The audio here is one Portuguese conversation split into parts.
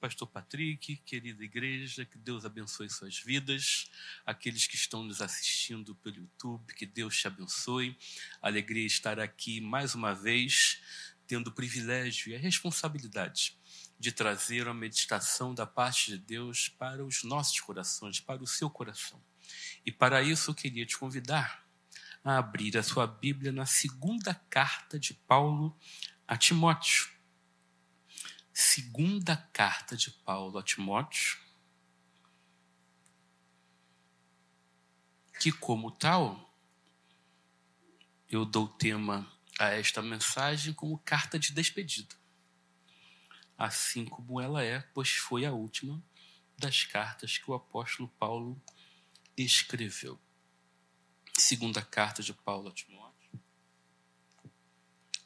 Pastor Patrick, querida igreja, que Deus abençoe suas vidas. Aqueles que estão nos assistindo pelo YouTube, que Deus te abençoe. Alegria estar aqui mais uma vez, tendo o privilégio e a responsabilidade de trazer uma meditação da parte de Deus para os nossos corações, para o seu coração. E para isso eu queria te convidar a abrir a sua Bíblia na segunda carta de Paulo a Timóteo. Segunda carta de Paulo a Timóteo, que, como tal, eu dou tema a esta mensagem como carta de despedida, assim como ela é, pois foi a última das cartas que o apóstolo Paulo escreveu. Segunda carta de Paulo a Timóteo,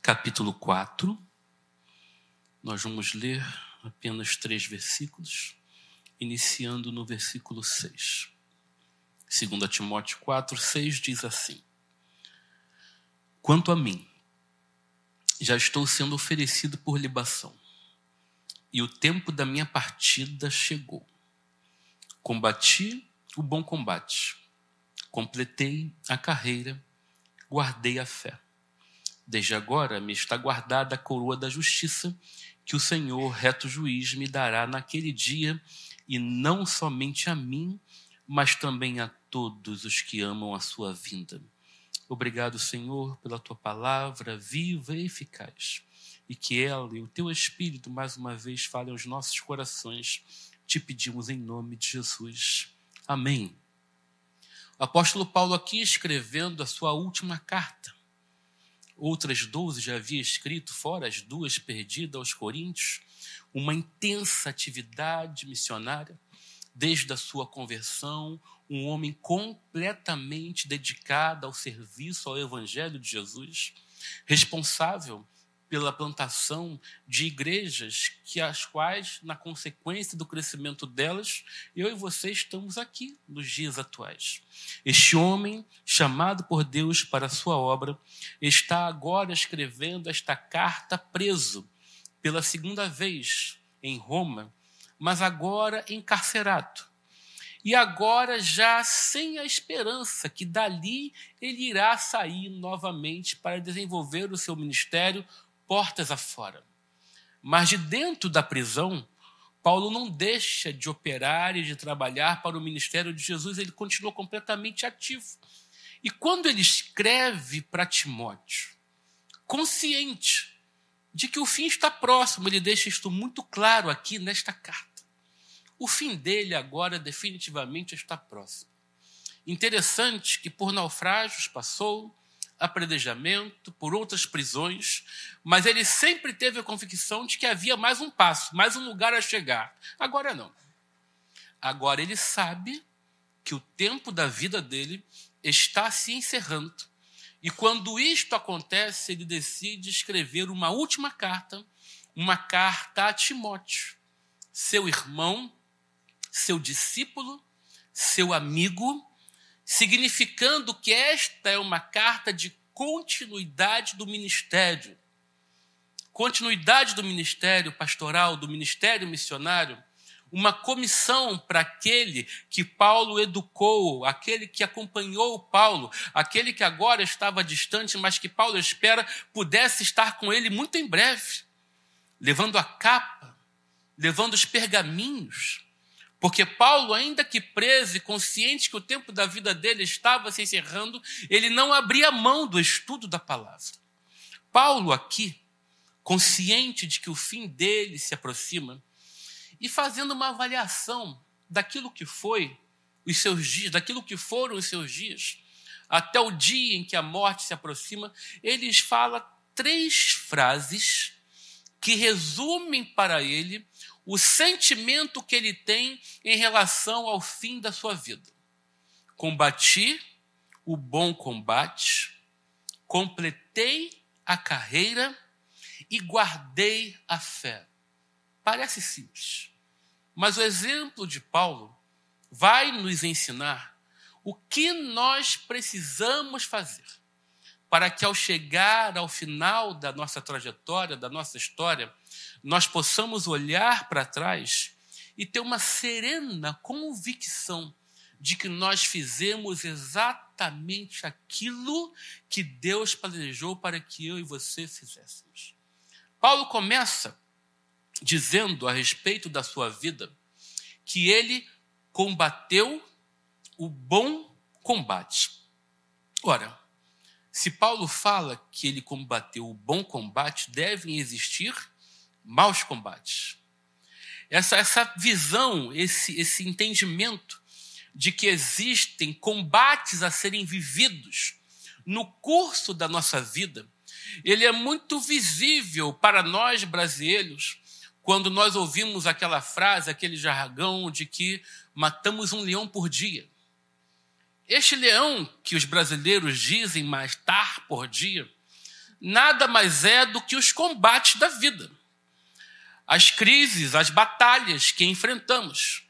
capítulo 4. Nós vamos ler apenas três versículos, iniciando no versículo 6. Segunda Timóteo 4, 6 diz assim: Quanto a mim, já estou sendo oferecido por libação, e o tempo da minha partida chegou. Combati o bom combate completei a carreira, guardei a fé. Desde agora me está guardada a coroa da justiça, que o Senhor, reto juiz, me dará naquele dia, e não somente a mim, mas também a todos os que amam a sua vinda. Obrigado, Senhor, pela tua palavra viva e eficaz, e que ela e o teu Espírito mais uma vez falem aos nossos corações. Te pedimos em nome de Jesus. Amém. O apóstolo Paulo aqui escrevendo a sua última carta. Outras doze já havia escrito, fora as duas perdidas aos Coríntios, uma intensa atividade missionária, desde a sua conversão, um homem completamente dedicado ao serviço ao Evangelho de Jesus, responsável pela plantação de igrejas que as quais, na consequência do crescimento delas, eu e você estamos aqui nos dias atuais. Este homem, chamado por Deus para a sua obra, está agora escrevendo esta carta preso pela segunda vez em Roma, mas agora encarcerado. E agora já sem a esperança que dali ele irá sair novamente para desenvolver o seu ministério portas afora. Mas de dentro da prisão, Paulo não deixa de operar e de trabalhar para o ministério de Jesus, ele continua completamente ativo. E quando ele escreve para Timóteo, consciente de que o fim está próximo, ele deixa isto muito claro aqui nesta carta. O fim dele agora definitivamente está próximo. Interessante que por naufrágios passou, apredejamento, por outras prisões, mas ele sempre teve a convicção de que havia mais um passo, mais um lugar a chegar. Agora não. Agora ele sabe que o tempo da vida dele está se encerrando. E quando isto acontece, ele decide escrever uma última carta, uma carta a Timóteo, seu irmão, seu discípulo, seu amigo, significando que esta é uma carta de continuidade do ministério. Continuidade do ministério pastoral, do ministério missionário, uma comissão para aquele que Paulo educou, aquele que acompanhou Paulo, aquele que agora estava distante, mas que Paulo espera pudesse estar com ele muito em breve, levando a capa, levando os pergaminhos, porque Paulo, ainda que preso e consciente que o tempo da vida dele estava se encerrando, ele não abria mão do estudo da palavra. Paulo, aqui, consciente de que o fim dele se aproxima, e fazendo uma avaliação daquilo que foi os seus dias, daquilo que foram os seus dias, até o dia em que a morte se aproxima, ele fala três frases que resumem para ele o sentimento que ele tem em relação ao fim da sua vida. Combati o bom combate, completei a carreira e guardei a fé. Parece simples, mas o exemplo de Paulo vai nos ensinar o que nós precisamos fazer para que ao chegar ao final da nossa trajetória, da nossa história, nós possamos olhar para trás e ter uma serena convicção de que nós fizemos exatamente aquilo que Deus planejou para que eu e você fizéssemos. Paulo começa dizendo a respeito da sua vida que ele combateu o bom combate. Ora, se Paulo fala que ele combateu o bom combate, devem existir maus combates. Essa, essa visão, esse, esse entendimento de que existem combates a serem vividos no curso da nossa vida, ele é muito visível para nós brasileiros quando nós ouvimos aquela frase, aquele jargão de que matamos um leão por dia. Este leão que os brasileiros dizem matar por dia, nada mais é do que os combates da vida. As crises, as batalhas que enfrentamos,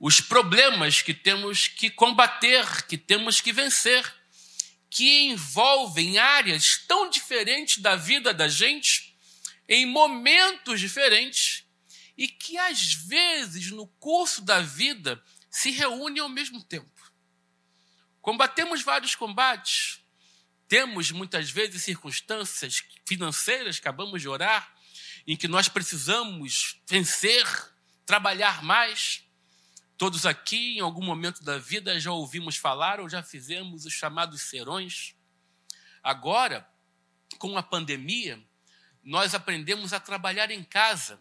os problemas que temos que combater, que temos que vencer, que envolvem áreas tão diferentes da vida da gente em momentos diferentes e que às vezes no curso da vida se reúnem ao mesmo tempo. Combatemos vários combates, temos muitas vezes circunstâncias financeiras, acabamos de orar, em que nós precisamos vencer, trabalhar mais. Todos aqui, em algum momento da vida, já ouvimos falar ou já fizemos os chamados serões. Agora, com a pandemia, nós aprendemos a trabalhar em casa.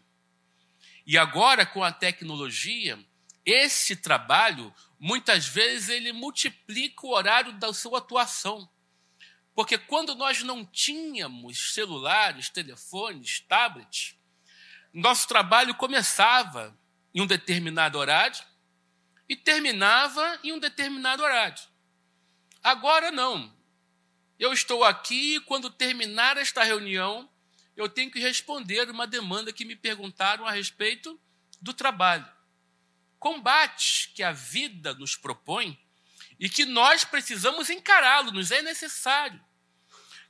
E agora, com a tecnologia, esse trabalho, muitas vezes, ele multiplica o horário da sua atuação. Porque quando nós não tínhamos celulares, telefones, tablets, nosso trabalho começava em um determinado horário e terminava em um determinado horário. Agora não. Eu estou aqui e quando terminar esta reunião, eu tenho que responder uma demanda que me perguntaram a respeito do trabalho. Combates que a vida nos propõe e que nós precisamos encará-lo, nos é necessário.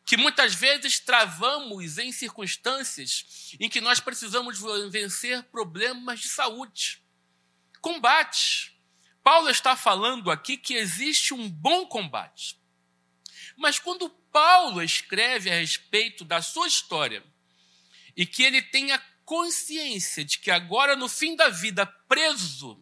Que muitas vezes travamos em circunstâncias em que nós precisamos vencer problemas de saúde. Combate. Paulo está falando aqui que existe um bom combate. Mas quando Paulo escreve a respeito da sua história e que ele tenha consciência de que agora, no fim da vida, preso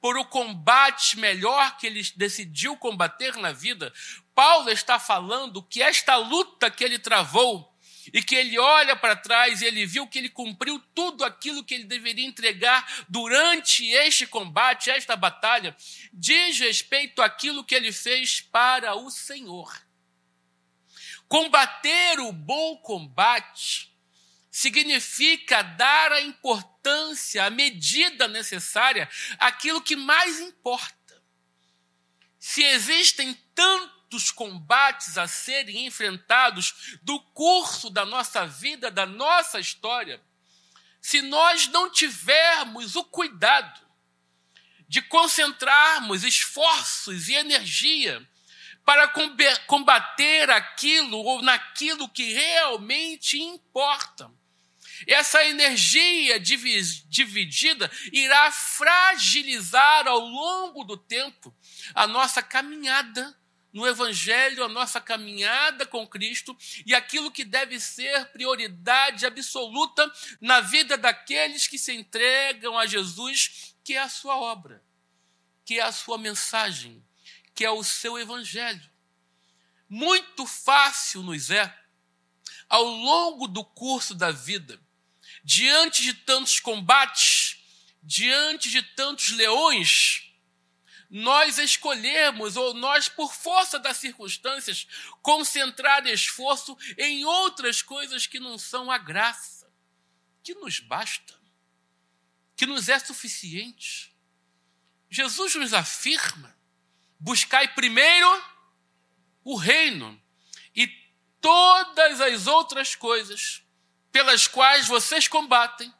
por o combate melhor que ele decidiu combater na vida, Paulo está falando que esta luta que ele travou e que ele olha para trás e ele viu que ele cumpriu tudo aquilo que ele deveria entregar durante este combate, esta batalha, diz respeito àquilo que ele fez para o Senhor. Combater o bom combate significa dar a importância, a medida necessária àquilo que mais importa. Se existem tantos combates a serem enfrentados do curso da nossa vida, da nossa história, se nós não tivermos o cuidado de concentrarmos esforços e energia para combater aquilo ou naquilo que realmente importa. Essa energia dividida irá fragilizar ao longo do tempo a nossa caminhada no Evangelho, a nossa caminhada com Cristo e aquilo que deve ser prioridade absoluta na vida daqueles que se entregam a Jesus, que é a sua obra, que é a sua mensagem, que é o seu evangelho. Muito fácil nos é, ao longo do curso da vida, diante de tantos combates, diante de tantos leões, nós escolhermos, ou nós, por força das circunstâncias, concentrar esforço em outras coisas que não são a graça, que nos basta, que nos é suficiente. Jesus nos afirma Buscai primeiro o reino e todas as outras coisas pelas quais vocês combatem,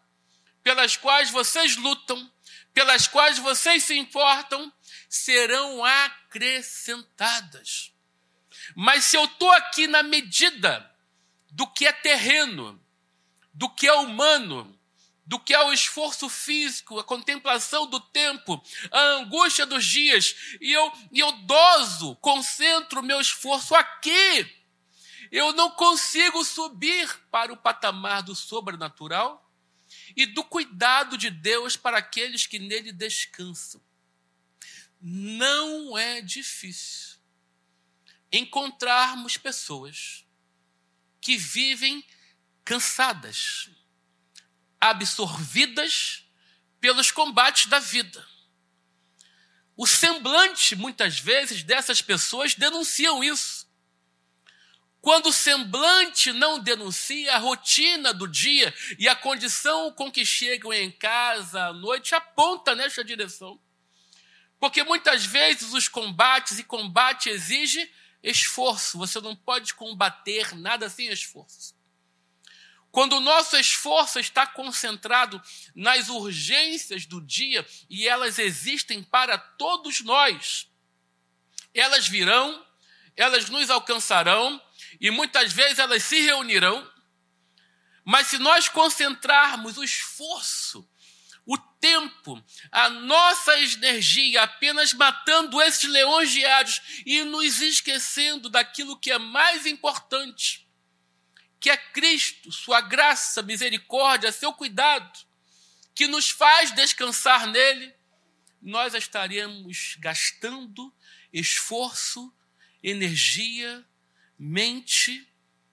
pelas quais vocês lutam, pelas quais vocês se importam, serão acrescentadas. Mas se eu estou aqui na medida do que é terreno, do que é humano, do que é o esforço físico, a contemplação do tempo, a angústia dos dias, e eu, e eu doso, concentro o meu esforço aqui. Eu não consigo subir para o patamar do sobrenatural e do cuidado de Deus para aqueles que nele descansam. Não é difícil encontrarmos pessoas que vivem cansadas, absorvidas pelos combates da vida. O semblante, muitas vezes, dessas pessoas denunciam isso. Quando o semblante não denuncia a rotina do dia e a condição com que chegam em casa à noite aponta nesta direção. Porque muitas vezes os combates, e combate exige esforço, você não pode combater nada sem esforço. Quando o nosso esforço está concentrado nas urgências do dia e elas existem para todos nós, elas virão, elas nos alcançarão e muitas vezes elas se reunirão. Mas se nós concentrarmos o esforço, o tempo, a nossa energia apenas matando esses leões diários e nos esquecendo daquilo que é mais importante, que é Cristo, Sua graça, misericórdia, Seu cuidado, que nos faz descansar nele, nós estaremos gastando esforço, energia, mente,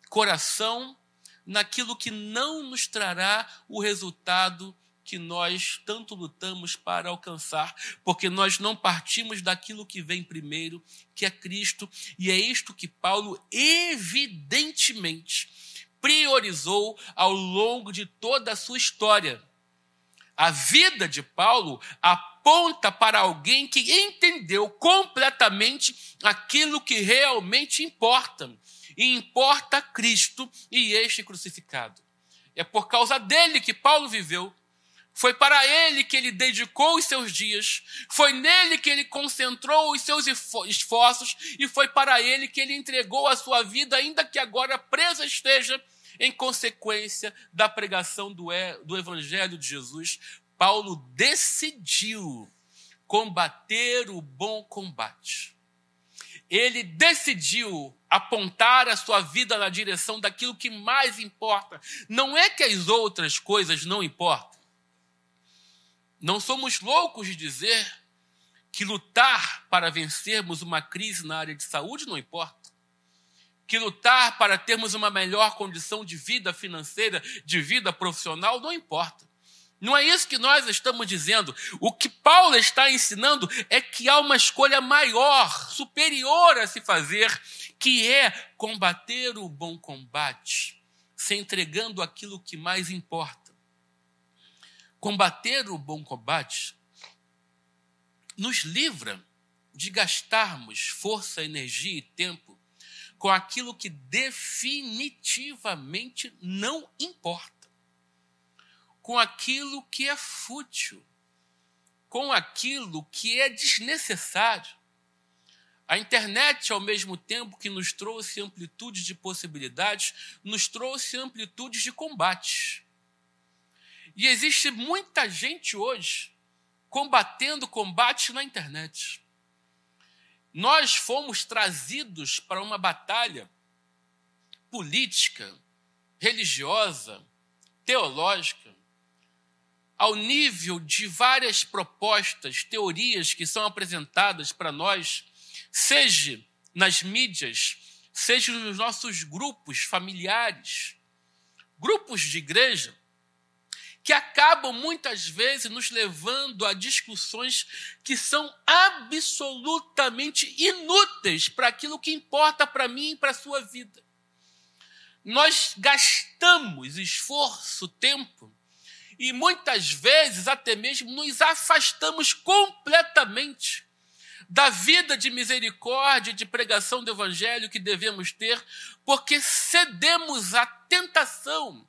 coração, naquilo que não nos trará o resultado que nós tanto lutamos para alcançar, porque nós não partimos daquilo que vem primeiro, que é Cristo, e é isto que Paulo evidentemente priorizou ao longo de toda a sua história. A vida de Paulo aponta para alguém que entendeu completamente aquilo que realmente importa. E importa Cristo e este crucificado. É por causa dele que Paulo viveu. Foi para ele que ele dedicou os seus dias, foi nele que ele concentrou os seus esforços e foi para ele que ele entregou a sua vida, ainda que agora presa esteja em consequência da pregação do, do Evangelho de Jesus, Paulo decidiu combater o bom combate. Ele decidiu apontar a sua vida na direção daquilo que mais importa. Não é que as outras coisas não importam. Não somos loucos de dizer que lutar para vencermos uma crise na área de saúde não importa que lutar para termos uma melhor condição de vida financeira, de vida profissional, não importa. Não é isso que nós estamos dizendo. O que Paulo está ensinando é que há uma escolha maior, superior a se fazer, que é combater o bom combate, se entregando aquilo que mais importa. Combater o bom combate nos livra de gastarmos força, energia e tempo com aquilo que definitivamente não importa, com aquilo que é fútil, com aquilo que é desnecessário. A internet, ao mesmo tempo que nos trouxe amplitude de possibilidades, nos trouxe amplitude de combates. E existe muita gente hoje combatendo combate na internet. Nós fomos trazidos para uma batalha política, religiosa, teológica, ao nível de várias propostas, teorias que são apresentadas para nós, seja nas mídias, seja nos nossos grupos familiares, grupos de igreja, que acabam muitas vezes nos levando a discussões que são absolutamente inúteis para aquilo que importa para mim e para a sua vida. Nós gastamos esforço, tempo, e muitas vezes até mesmo nos afastamos completamente da vida de misericórdia, de pregação do evangelho que devemos ter, porque cedemos à tentação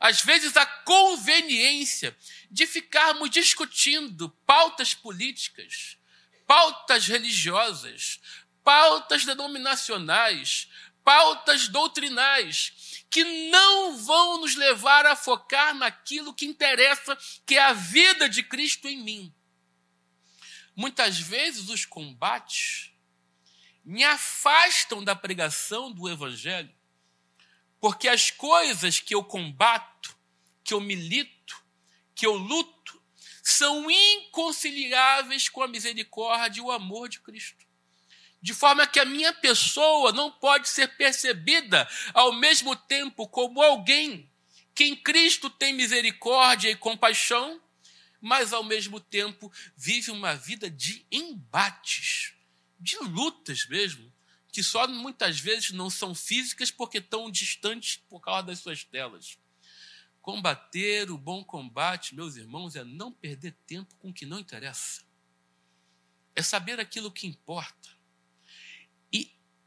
às vezes, a conveniência de ficarmos discutindo pautas políticas, pautas religiosas, pautas denominacionais, pautas doutrinais, que não vão nos levar a focar naquilo que interessa, que é a vida de Cristo em mim. Muitas vezes os combates me afastam da pregação do Evangelho, porque as coisas que eu combato, que eu milito, que eu luto, são inconciliáveis com a misericórdia e o amor de Cristo. De forma que a minha pessoa não pode ser percebida ao mesmo tempo como alguém que em Cristo tem misericórdia e compaixão, mas ao mesmo tempo vive uma vida de embates, de lutas mesmo, que só muitas vezes não são físicas porque estão distantes por causa das suas telas. Combater o bom combate, meus irmãos, é não perder tempo com o que não interessa. É saber aquilo que importa.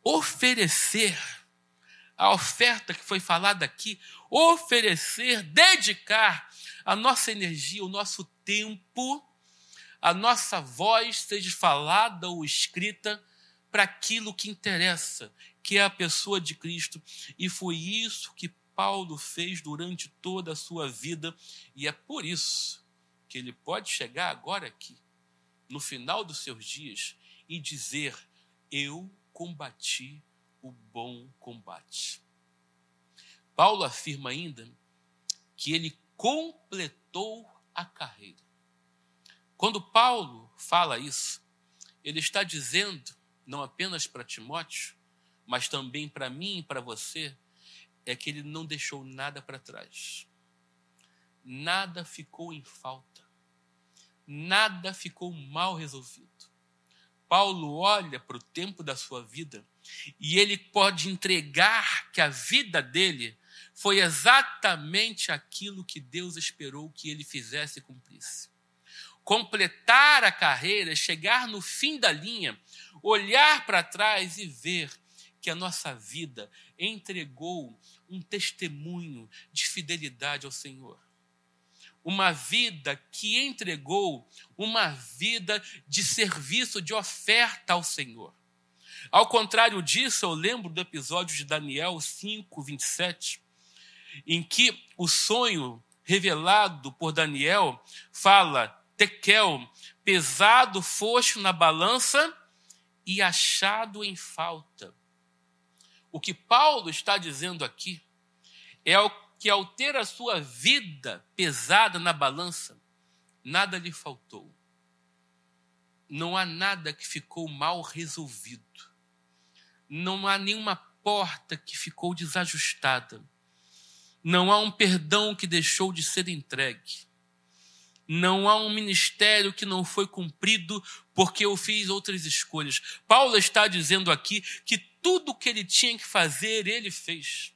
Oferecer a oferta que foi falada aqui, oferecer, dedicar a nossa energia, o nosso tempo, a nossa voz, seja falada ou escrita, para aquilo que interessa, que é a pessoa de Cristo. E foi isso que Paulo fez durante toda a sua vida, e é por isso que ele pode chegar agora aqui, no final dos seus dias, e dizer: Eu combati o bom combate. Paulo afirma ainda que ele completou a carreira. Quando Paulo fala isso, ele está dizendo, não apenas para Timóteo, mas também para mim e para você, é que ele não deixou nada para trás. Nada ficou em falta. Nada ficou mal resolvido. Paulo olha para o tempo da sua vida e ele pode entregar que a vida dele foi exatamente aquilo que Deus esperou que ele fizesse e cumprisse. Completar a carreira, chegar no fim da linha, olhar para trás e ver que a nossa vida entregou um testemunho de fidelidade ao Senhor. Uma vida que entregou uma vida de serviço, de oferta ao Senhor. Ao contrário disso, eu lembro do episódio de Daniel 5, 27, em que o sonho revelado por Daniel fala: Tekel, pesado foste na balança e achado em falta. O que Paulo está dizendo aqui é que, ao ter a sua vida pesada na balança, nada lhe faltou. Não há nada que ficou mal resolvido. Não há nenhuma porta que ficou desajustada. Não há um perdão que deixou de ser entregue. Não há um ministério que não foi cumprido porque eu fiz outras escolhas. Paulo está dizendo aqui que tudo o que ele tinha que fazer, ele fez.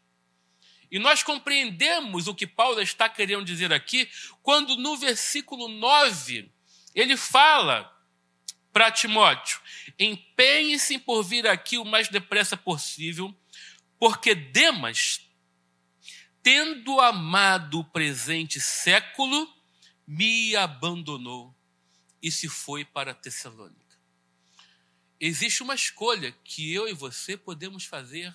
E nós compreendemos o que Paulo está querendo dizer aqui, quando no versículo 9 ele fala para Timóteo: empenhe-se por vir aqui o mais depressa possível, porque Demas, tendo amado o presente século, me abandonou e se foi para Tessalônica. Existe uma escolha que eu e você podemos fazer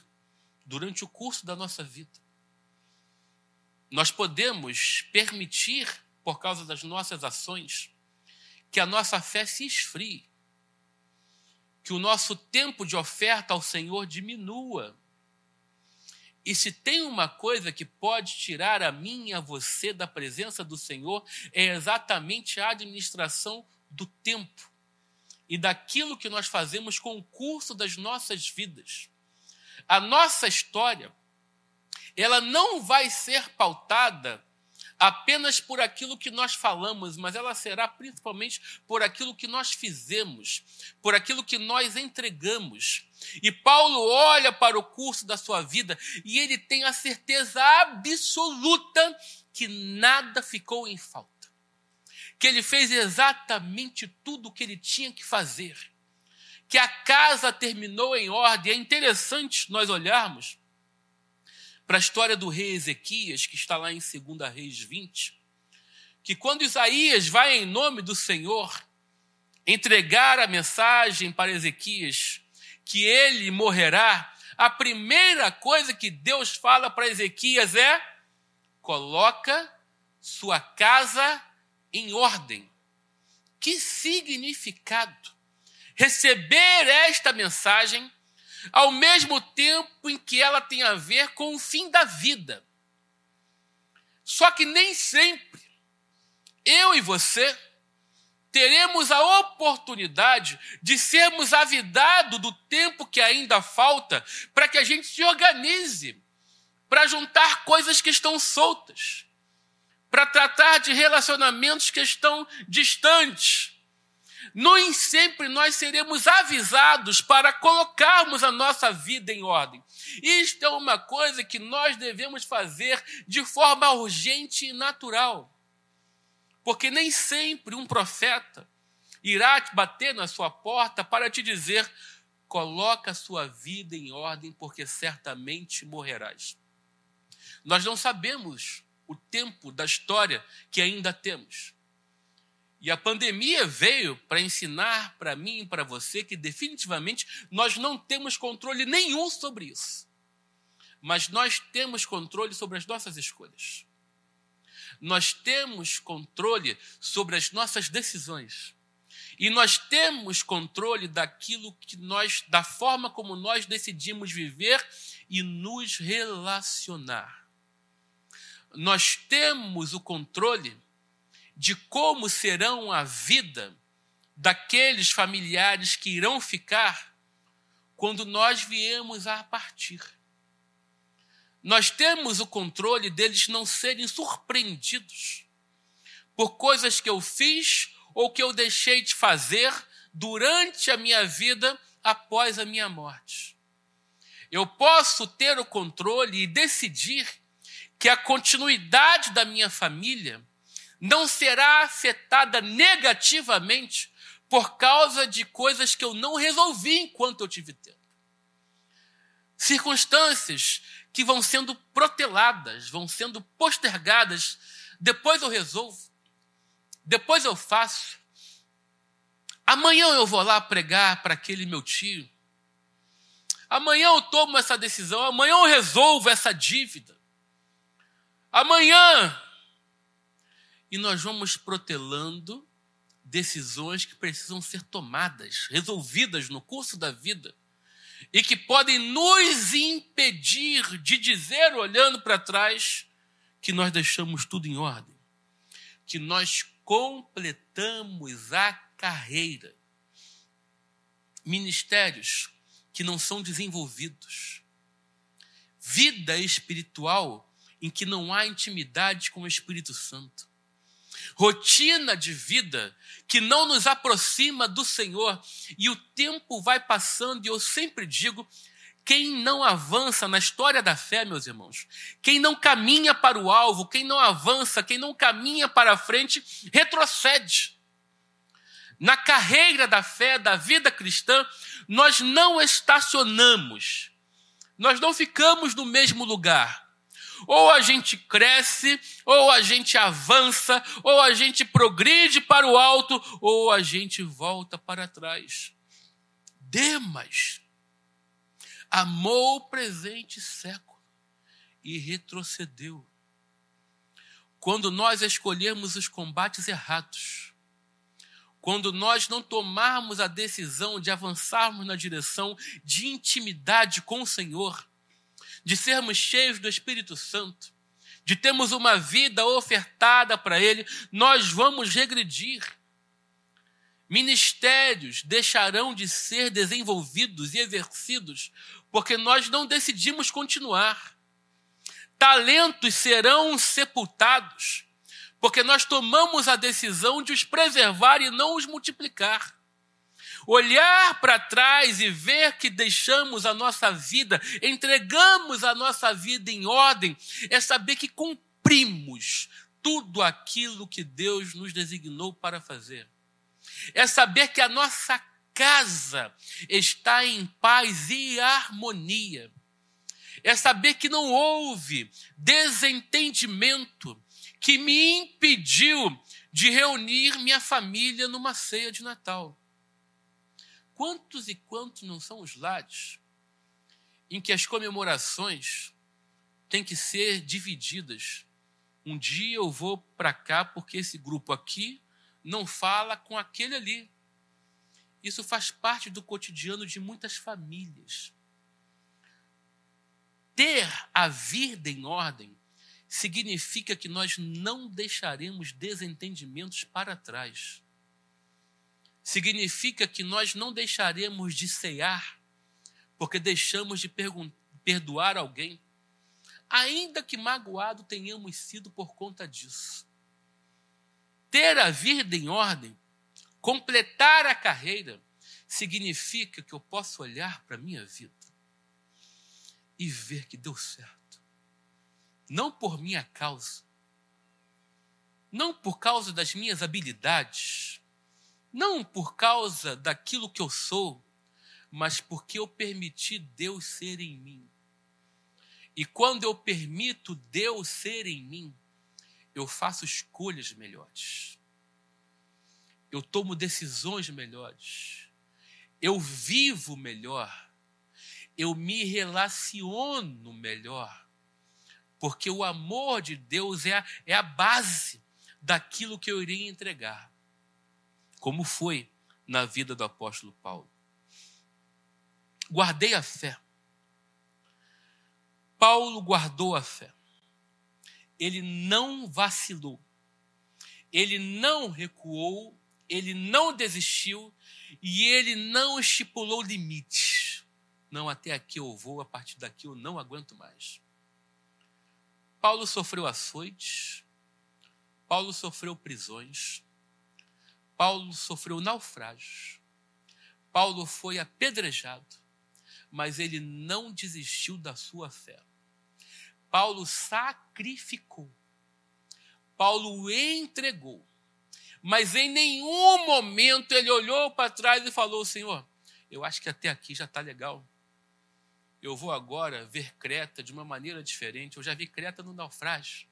durante o curso da nossa vida. Nós podemos permitir, por causa das nossas ações, que a nossa fé se esfrie, que o nosso tempo de oferta ao Senhor diminua. E se tem uma coisa que pode tirar a mim e a você da presença do Senhor, é exatamente a administração do tempo e daquilo que nós fazemos com o curso das nossas vidas. A nossa história, ela não vai ser pautada apenas por aquilo que nós falamos, mas ela será principalmente por aquilo que nós fizemos, por aquilo que nós entregamos. E Paulo olha para o curso da sua vida e ele tem a certeza absoluta que nada ficou em falta que ele fez exatamente tudo o que ele tinha que fazer, que a casa terminou em ordem. É interessante nós olharmos para a história do rei Ezequias, que está lá em 2 Reis 20, que quando Isaías vai em nome do Senhor entregar a mensagem para Ezequias, que ele morrerá, a primeira coisa que Deus fala para Ezequias é: coloca sua casa em ordem. Que significado! Receber esta mensagem ao mesmo tempo em que ela tem a ver com o fim da vida. Só que nem sempre eu e você teremos a oportunidade de sermos avidados do tempo que ainda falta para que a gente se organize, para juntar coisas que estão soltas, para tratar de relacionamentos que estão distantes. Nem sempre nós seremos avisados para colocarmos a nossa vida em ordem. Isto é uma coisa que nós devemos fazer de forma urgente e natural. Porque nem sempre um profeta irá te bater na sua porta para te dizer: coloca a sua vida em ordem, porque certamente morrerás. Nós não sabemos o tempo da história que ainda temos. E a pandemia veio para ensinar para mim e para você que definitivamente nós não temos controle nenhum sobre isso. Mas nós temos controle sobre as nossas escolhas nós temos controle sobre as nossas decisões. E nós temos controle daquilo que nós, da forma como nós decidimos viver e nos relacionar. Nós temos o controle de como serão a vida daqueles familiares que irão ficar quando nós viemos a partir nós temos o controle deles não serem surpreendidos por coisas que eu fiz ou que eu deixei de fazer durante a minha vida após a minha morte. Eu posso ter o controle e decidir que a continuidade da minha família não será afetada negativamente por causa de coisas que eu não resolvi enquanto eu tive tempo. Circunstâncias que vão sendo proteladas, vão sendo postergadas. Depois eu resolvo, depois eu faço. Amanhã eu vou lá pregar para aquele meu tio. Amanhã eu tomo essa decisão, amanhã eu resolvo essa dívida. Amanhã. E nós vamos protelando decisões que precisam ser tomadas, resolvidas no curso da vida e que podem nos impedir de dizer, olhando para trás, que nós deixamos tudo em ordem, que nós completamos a carreira. Ministérios que não são desenvolvidos, vida espiritual em que não há intimidade com o Espírito Santo rotina de vida que não nos aproxima do Senhor. E o tempo vai passando, e eu sempre digo: quem não avança na história da fé, meus irmãos, quem não caminha para o alvo, quem não avança, quem não caminha para a frente, retrocede. Na carreira da fé, da vida cristã, nós não estacionamos, nós não ficamos no mesmo lugar. Ou a gente cresce, ou a gente avança, ou a gente progride para o alto, ou a gente volta para trás. Demas amou o presente século e retrocedeu. Quando nós escolhermos os combates errados, quando nós não tomarmos a decisão de avançarmos na direção de intimidade com o Senhor, de sermos cheios do Espírito Santo, de termos uma vida ofertada para Ele, nós vamos regredir. Ministérios deixarão de ser desenvolvidos e exercidos porque nós não decidimos continuar. Talentos serão sepultados porque nós tomamos a decisão de os preservar e não os multiplicar. Olhar para trás e ver que deixamos a nossa vida, entregamos a nossa vida em ordem, é saber que cumprimos tudo aquilo que Deus nos designou para fazer. É saber que a nossa casa está em paz e harmonia. É saber que não houve desentendimento que me impediu de reunir minha família numa ceia de Natal. Quantos e quantos não são os lares em que as comemorações têm que ser divididas? Um dia eu vou para cá porque esse grupo aqui não fala com aquele ali. Isso faz parte do cotidiano de muitas famílias. Ter a vida em ordem significa que nós não deixaremos desentendimentos para trás. Significa que nós não deixaremos de cear porque deixamos de perdoar alguém, ainda que magoado tenhamos sido por conta disso. Ter a vida em ordem, completar a carreira, significa que eu posso olhar para a minha vida e ver que deu certo. Não por minha causa, não por causa das minhas habilidades, não por causa daquilo que eu sou, mas porque eu permiti Deus ser em mim. E quando eu permito Deus ser em mim, eu faço escolhas melhores. Eu tomo decisões melhores. Eu vivo melhor eu me relaciono melhor. Porque o amor de Deus é a, é a base daquilo que eu iria entregar. Como foi na vida do apóstolo Paulo. Guardei a fé. Paulo guardou a fé. Ele não vacilou. Ele não recuou. Ele não desistiu. E ele não estipulou limites não, até aqui eu vou, a partir daqui eu não aguento mais. Paulo sofreu açoites, Paulo sofreu prisões, Paulo sofreu naufrágios, Paulo foi apedrejado, mas ele não desistiu da sua fé. Paulo sacrificou, Paulo entregou, mas em nenhum momento ele olhou para trás e falou: Senhor, eu acho que até aqui já está legal eu vou agora ver Creta de uma maneira diferente. Eu já vi Creta no naufrágio.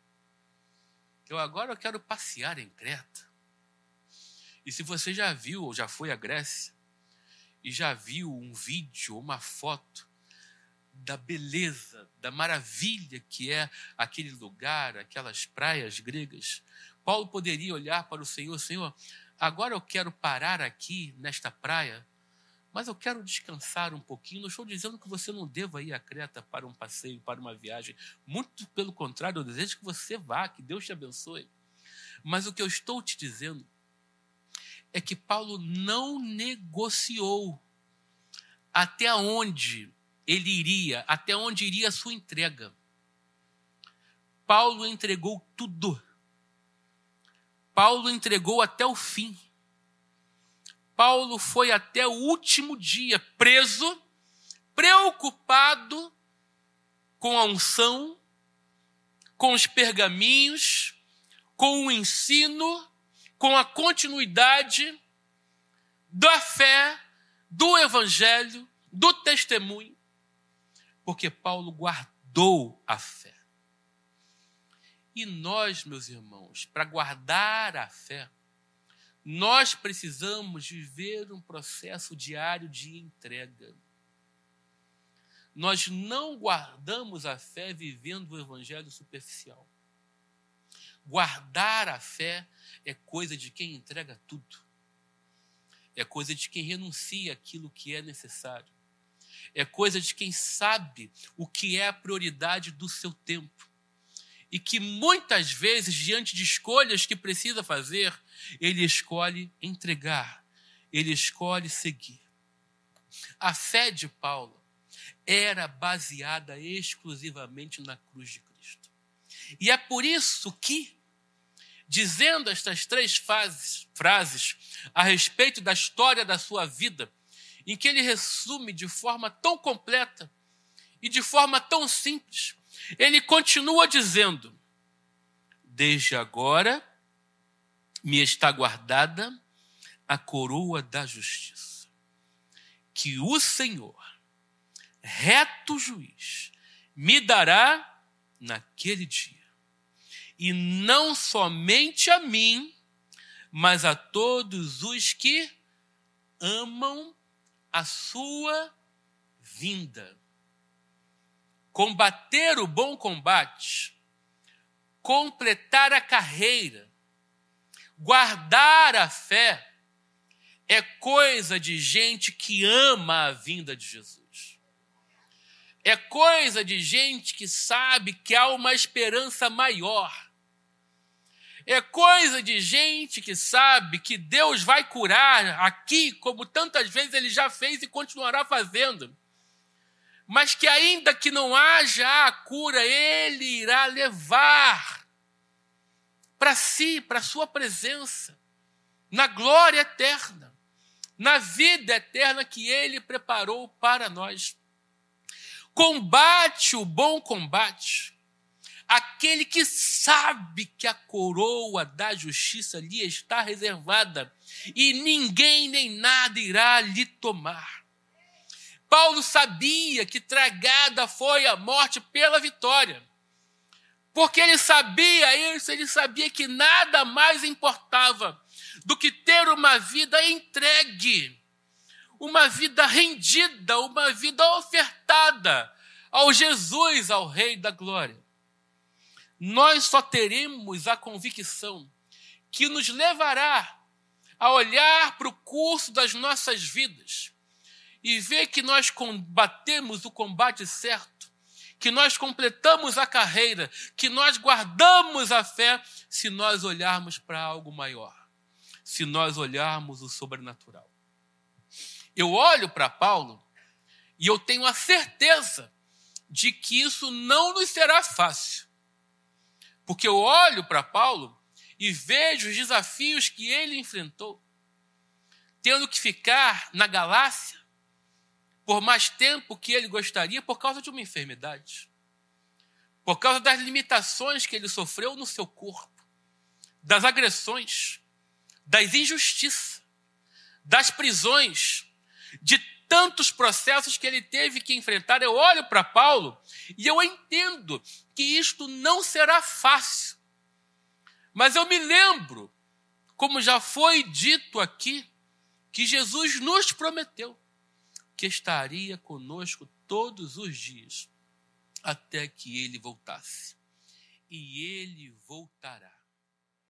Eu agora eu quero passear em Creta. E se você já viu ou já foi à Grécia e já viu um vídeo, uma foto da beleza, da maravilha que é aquele lugar, aquelas praias gregas, Paulo poderia olhar para o Senhor, Senhor, agora eu quero parar aqui nesta praia mas eu quero descansar um pouquinho. Não estou dizendo que você não deva ir a Creta para um passeio, para uma viagem. Muito pelo contrário, eu desejo que você vá, que Deus te abençoe. Mas o que eu estou te dizendo é que Paulo não negociou até onde ele iria, até onde iria a sua entrega. Paulo entregou tudo. Paulo entregou até o fim. Paulo foi até o último dia preso, preocupado com a unção, com os pergaminhos, com o ensino, com a continuidade da fé, do evangelho, do testemunho, porque Paulo guardou a fé. E nós, meus irmãos, para guardar a fé, nós precisamos viver um processo diário de entrega. Nós não guardamos a fé vivendo o evangelho superficial. Guardar a fé é coisa de quem entrega tudo. É coisa de quem renuncia aquilo que é necessário. É coisa de quem sabe o que é a prioridade do seu tempo e que muitas vezes, diante de escolhas que precisa fazer, ele escolhe entregar, ele escolhe seguir. A fé de Paulo era baseada exclusivamente na cruz de Cristo. E é por isso que, dizendo estas três fases, frases a respeito da história da sua vida, em que ele resume de forma tão completa e de forma tão simples, ele continua dizendo: Desde agora me está guardada a coroa da justiça, que o Senhor, reto juiz, me dará naquele dia. E não somente a mim, mas a todos os que amam a sua vinda. Combater o bom combate, completar a carreira, guardar a fé, é coisa de gente que ama a vinda de Jesus. É coisa de gente que sabe que há uma esperança maior é coisa de gente que sabe que Deus vai curar aqui, como tantas vezes ele já fez e continuará fazendo. Mas que ainda que não haja a cura, ele irá levar para si, para sua presença, na glória eterna, na vida eterna que ele preparou para nós. Combate o bom combate aquele que sabe que a coroa da justiça lhe está reservada e ninguém nem nada irá lhe tomar. Paulo sabia que tragada foi a morte pela vitória. Porque ele sabia isso, ele sabia que nada mais importava do que ter uma vida entregue, uma vida rendida, uma vida ofertada ao Jesus, ao Rei da Glória nós só teremos a convicção que nos levará a olhar para o curso das nossas vidas e ver que nós combatemos o combate certo, que nós completamos a carreira, que nós guardamos a fé, se nós olharmos para algo maior, se nós olharmos o sobrenatural. Eu olho para Paulo e eu tenho a certeza de que isso não nos será fácil. Porque eu olho para Paulo e vejo os desafios que ele enfrentou, tendo que ficar na Galácia por mais tempo que ele gostaria por causa de uma enfermidade, por causa das limitações que ele sofreu no seu corpo, das agressões, das injustiças, das prisões, de tantos processos que ele teve que enfrentar. Eu olho para Paulo e eu entendo que isto não será fácil. Mas eu me lembro, como já foi dito aqui, que Jesus nos prometeu que estaria conosco todos os dias até que ele voltasse. E ele voltará.